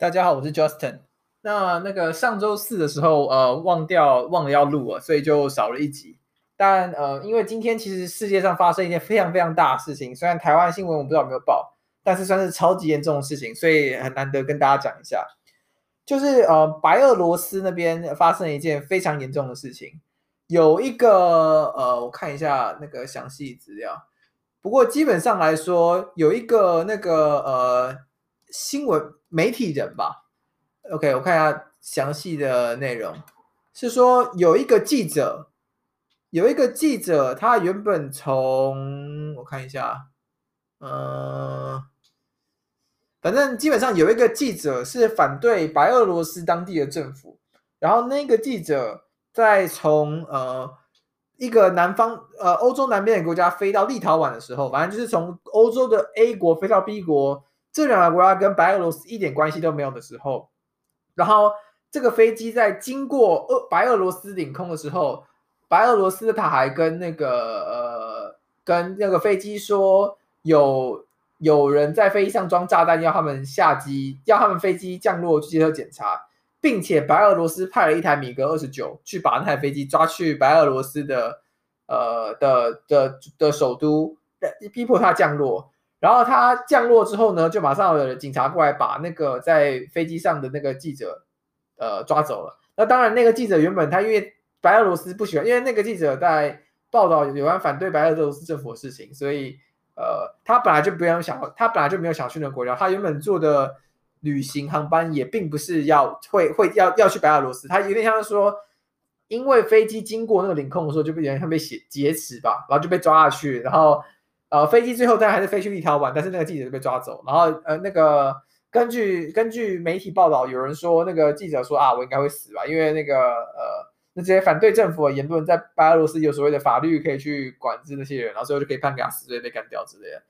大家好，我是 Justin。那那个上周四的时候，呃，忘掉忘了要录了，所以就少了一集。但呃，因为今天其实世界上发生一件非常非常大的事情，虽然台湾新闻我不知道有没有报，但是算是超级严重的事情，所以很难得跟大家讲一下。就是呃，白俄罗斯那边发生了一件非常严重的事情，有一个呃，我看一下那个详细资料。不过基本上来说，有一个那个呃。新闻媒体人吧，OK，我看一下详细的内容，是说有一个记者，有一个记者，他原本从我看一下，呃，反正基本上有一个记者是反对白俄罗斯当地的政府，然后那个记者在从呃一个南方呃欧洲南边的国家飞到立陶宛的时候，反正就是从欧洲的 A 国飞到 B 国。这两个国家跟白俄罗斯一点关系都没有的时候，然后这个飞机在经过俄白俄罗斯领空的时候，白俄罗斯的塔还跟那个呃跟那个飞机说有有人在飞机上装炸弹，要他们下机，要他们飞机降落去接受检查，并且白俄罗斯派了一台米格二十九去把那台飞机抓去白俄罗斯的呃的的的，的首都，逼迫他降落。然后他降落之后呢，就马上有警察过来把那个在飞机上的那个记者，呃，抓走了。那当然，那个记者原本他因为白俄罗斯不喜欢，因为那个记者在报道有关反对白俄罗斯政府的事情，所以呃，他本来就不用想，他本来就没有想去那个国家。他原本坐的旅行航班也并不是要会会要要去白俄罗斯，他有点像是说，因为飞机经过那个领空的时候就被人像被挟劫持吧，然后就被抓下去，然后。呃，飞机最后当然还是飞去立陶宛，但是那个记者就被抓走。然后呃，那个根据根据媒体报道，有人说那个记者说啊，我应该会死吧，因为那个呃，那些反对政府的言论在白俄罗斯有所谓的法律可以去管制那些人，然后最后就可以判给他死罪被干掉之类的。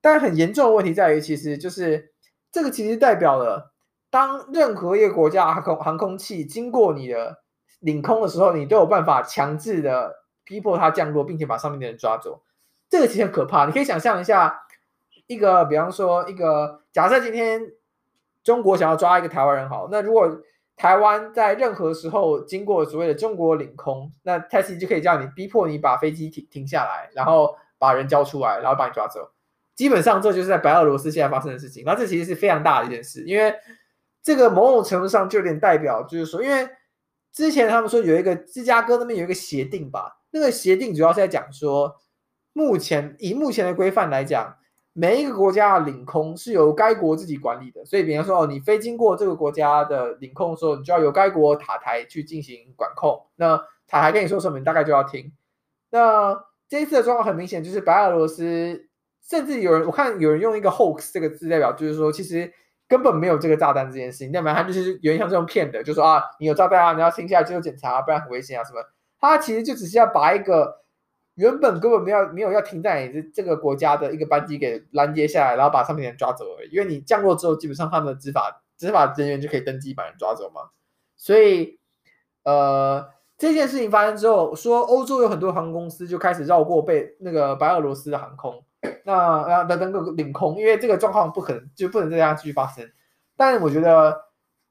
但很严重的问题在于，其实就是这个其实代表了，当任何一个国家航空航空器经过你的领空的时候，你都有办法强制的逼迫它降落，并且把上面的人抓走。这个其实很可怕，你可以想象一下，一个比方说一个假设今天中国想要抓一个台湾人，好，那如果台湾在任何时候经过所谓的中国领空，那他其实就可以叫你逼迫你把飞机停停下来，然后把人交出来，然后把你抓走。基本上这就是在白俄罗斯现在发生的事情，那这其实是非常大的一件事，因为这个某种程度上就有点代表，就是说，因为之前他们说有一个芝加哥那边有一个协定吧，那个协定主要是在讲说。目前以目前的规范来讲，每一个国家的领空是由该国自己管理的。所以，比方说，哦，你飞经过这个国家的领空的时候，你就要由该国塔台去进行管控。那塔台跟你说什么，你大概就要听。那这一次的状况很明显，就是白俄罗斯，甚至有人我看有人用一个 hoax 这个字代表，就是说其实根本没有这个炸弹这件事情。那么他就是有点像这种骗的，就说啊，你有炸弹啊，你要停下来接受检查，不然很危险啊什么。他其实就只是要把一个。原本根本没有没有要停在你这这个国家的一个班机给拦截下来，然后把上面的人抓走而已。因为你降落之后，基本上他们的执法执法人员就可以登机把人抓走嘛。所以，呃，这件事情发生之后，说欧洲有很多航空公司就开始绕过被那个白俄罗斯的航空，那啊的那个领空，因为这个状况不可能就不能这样继续发生。但我觉得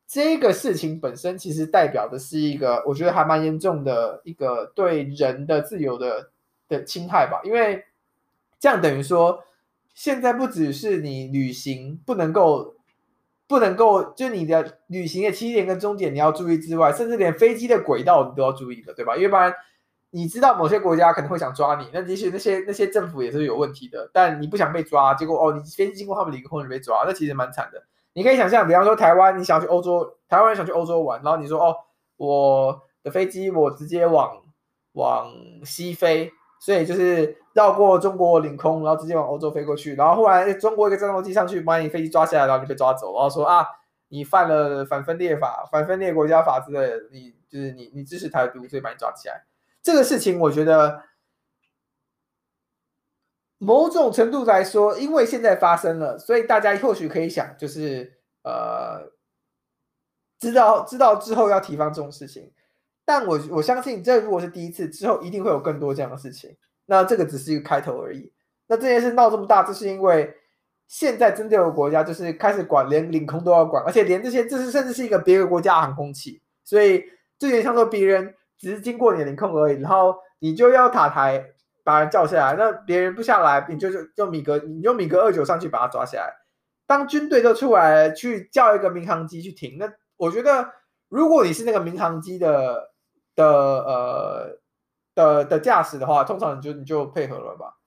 这个事情本身其实代表的是一个，我觉得还蛮严重的一个对人的自由的。的侵害吧，因为这样等于说，现在不只是你旅行不能够不能够，就你的旅行的起点跟终点你要注意之外，甚至连飞机的轨道你都要注意的，对吧？因为不然你知道某些国家可能会想抓你，那其实那些那些政府也是有问题的，但你不想被抓，结果哦，你飞机经过他们领空就被抓，那其实蛮惨的。你可以想象，比方说台湾，你想去欧洲，台湾人想去欧洲玩，然后你说哦，我的飞机我直接往往西飞。所以就是绕过中国领空，然后直接往欧洲飞过去，然后后来中国一个战斗机上去把你飞机抓下来，然后你被抓走，然后说啊，你犯了反分裂法、反分裂国家法之类的，你就是你你支持台独，所以把你抓起来。这个事情我觉得某种程度来说，因为现在发生了，所以大家或许可以想，就是呃，知道知道之后要提防这种事情。但我我相信，这如果是第一次，之后一定会有更多这样的事情。那这个只是一个开头而已。那这件事闹这么大，这是因为现在针对的国家就是开始管，连领空都要管，而且连这些，这是甚至是一个别的国家航空器，所以就有点像说别人只是经过你的领空而已，然后你就要塔台把人叫下来，那别人不下来，你就就就米格，你就米格二九上去把他抓下来。当军队都出来去叫一个民航机去停，那我觉得如果你是那个民航机的的呃的的驾驶的话，通常你就你就配合了吧。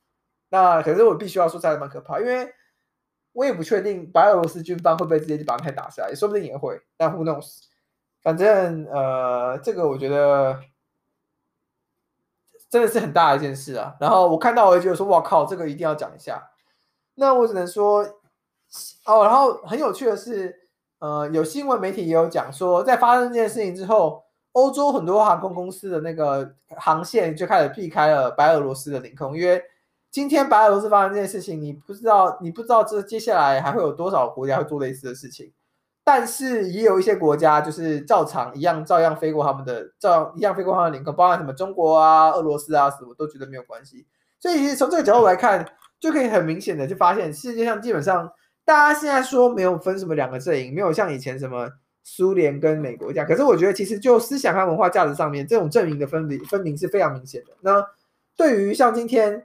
那可是我必须要说，这还蛮可怕，因为。我也不确定白俄罗斯军方会不会直接就把台打下来，也说不定也会。但 who knows？反正呃，这个我觉得真的是很大一件事啊。然后我看到我就觉得说，哇靠，这个一定要讲一下。那我只能说，哦，然后很有趣的是，呃，有新闻媒体也有讲说，在发生这件事情之后，欧洲很多航空公司的那个航线就开始避开了白俄罗斯的领空，因为。今天白俄罗斯发生这件事情，你不知道，你不知道这接下来还会有多少国家会做类似的事情。但是也有一些国家就是照常一样，照样飞过他们的，照样一样飞过他们的领空，包含什么中国啊、俄罗斯啊什么，都觉得没有关系。所以从这个角度来看，就可以很明显的就发现，世界上基本上大家现在说没有分什么两个阵营，没有像以前什么苏联跟美国这样。可是我觉得其实就思想和文化价值上面，这种阵营的分离分明是非常明显的。那对于像今天。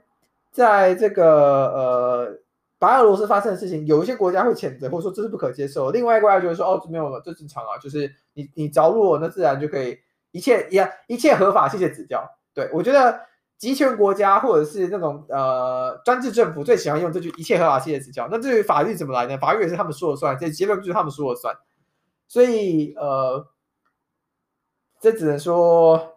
在这个呃白俄罗斯发生的事情，有一些国家会谴责，或者说这是不可接受。另外一个国家就会说哦，没有，这正常啊，就是你你着陆，那自然就可以一切一样一切合法，谢谢指教。对，我觉得集权国家或者是那种呃专制政府最喜欢用这句一切合法，谢谢指教。那至于法律怎么来呢？法律也是他们说了算，这结论就是他们说了算。所以呃，这只能说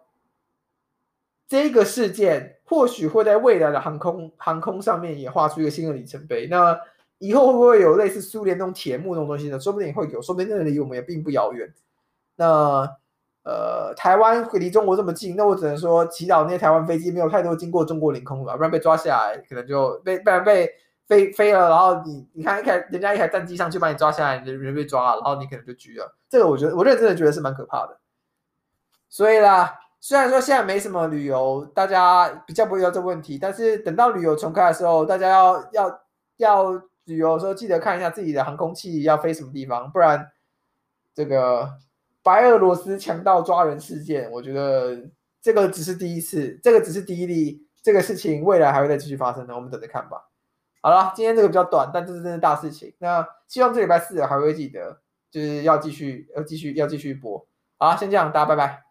这个事件。或许会在未来的航空航空上面也画出一个新的里程碑。那以后会不会有类似苏联那种铁幕那种东西呢？说不定会有，说不定那离我们也并不遥远。那呃，台湾离中国这么近，那我只能说祈祷那些台湾飞机没有太多经过中国领空了，不然被抓下来，可能就被不然被飞飞了。然后你你看一台人家一台战机上去把你抓下来，你人被抓了，然后你可能就狙了。这个我觉得我认真的觉得是蛮可怕的。所以啦。虽然说现在没什么旅游，大家比较不会遇到这个问题，但是等到旅游重开的时候，大家要要要旅游的时候，记得看一下自己的航空器要飞什么地方，不然这个白俄罗斯强盗抓人事件，我觉得这个只是第一次，这个只是第一例，这个事情未来还会再继续发生的，我们等着看吧。好了，今天这个比较短，但这是真的大事情。那希望这礼拜四还会记得，就是要继续要继续要继续播。好，先这样，大家拜拜。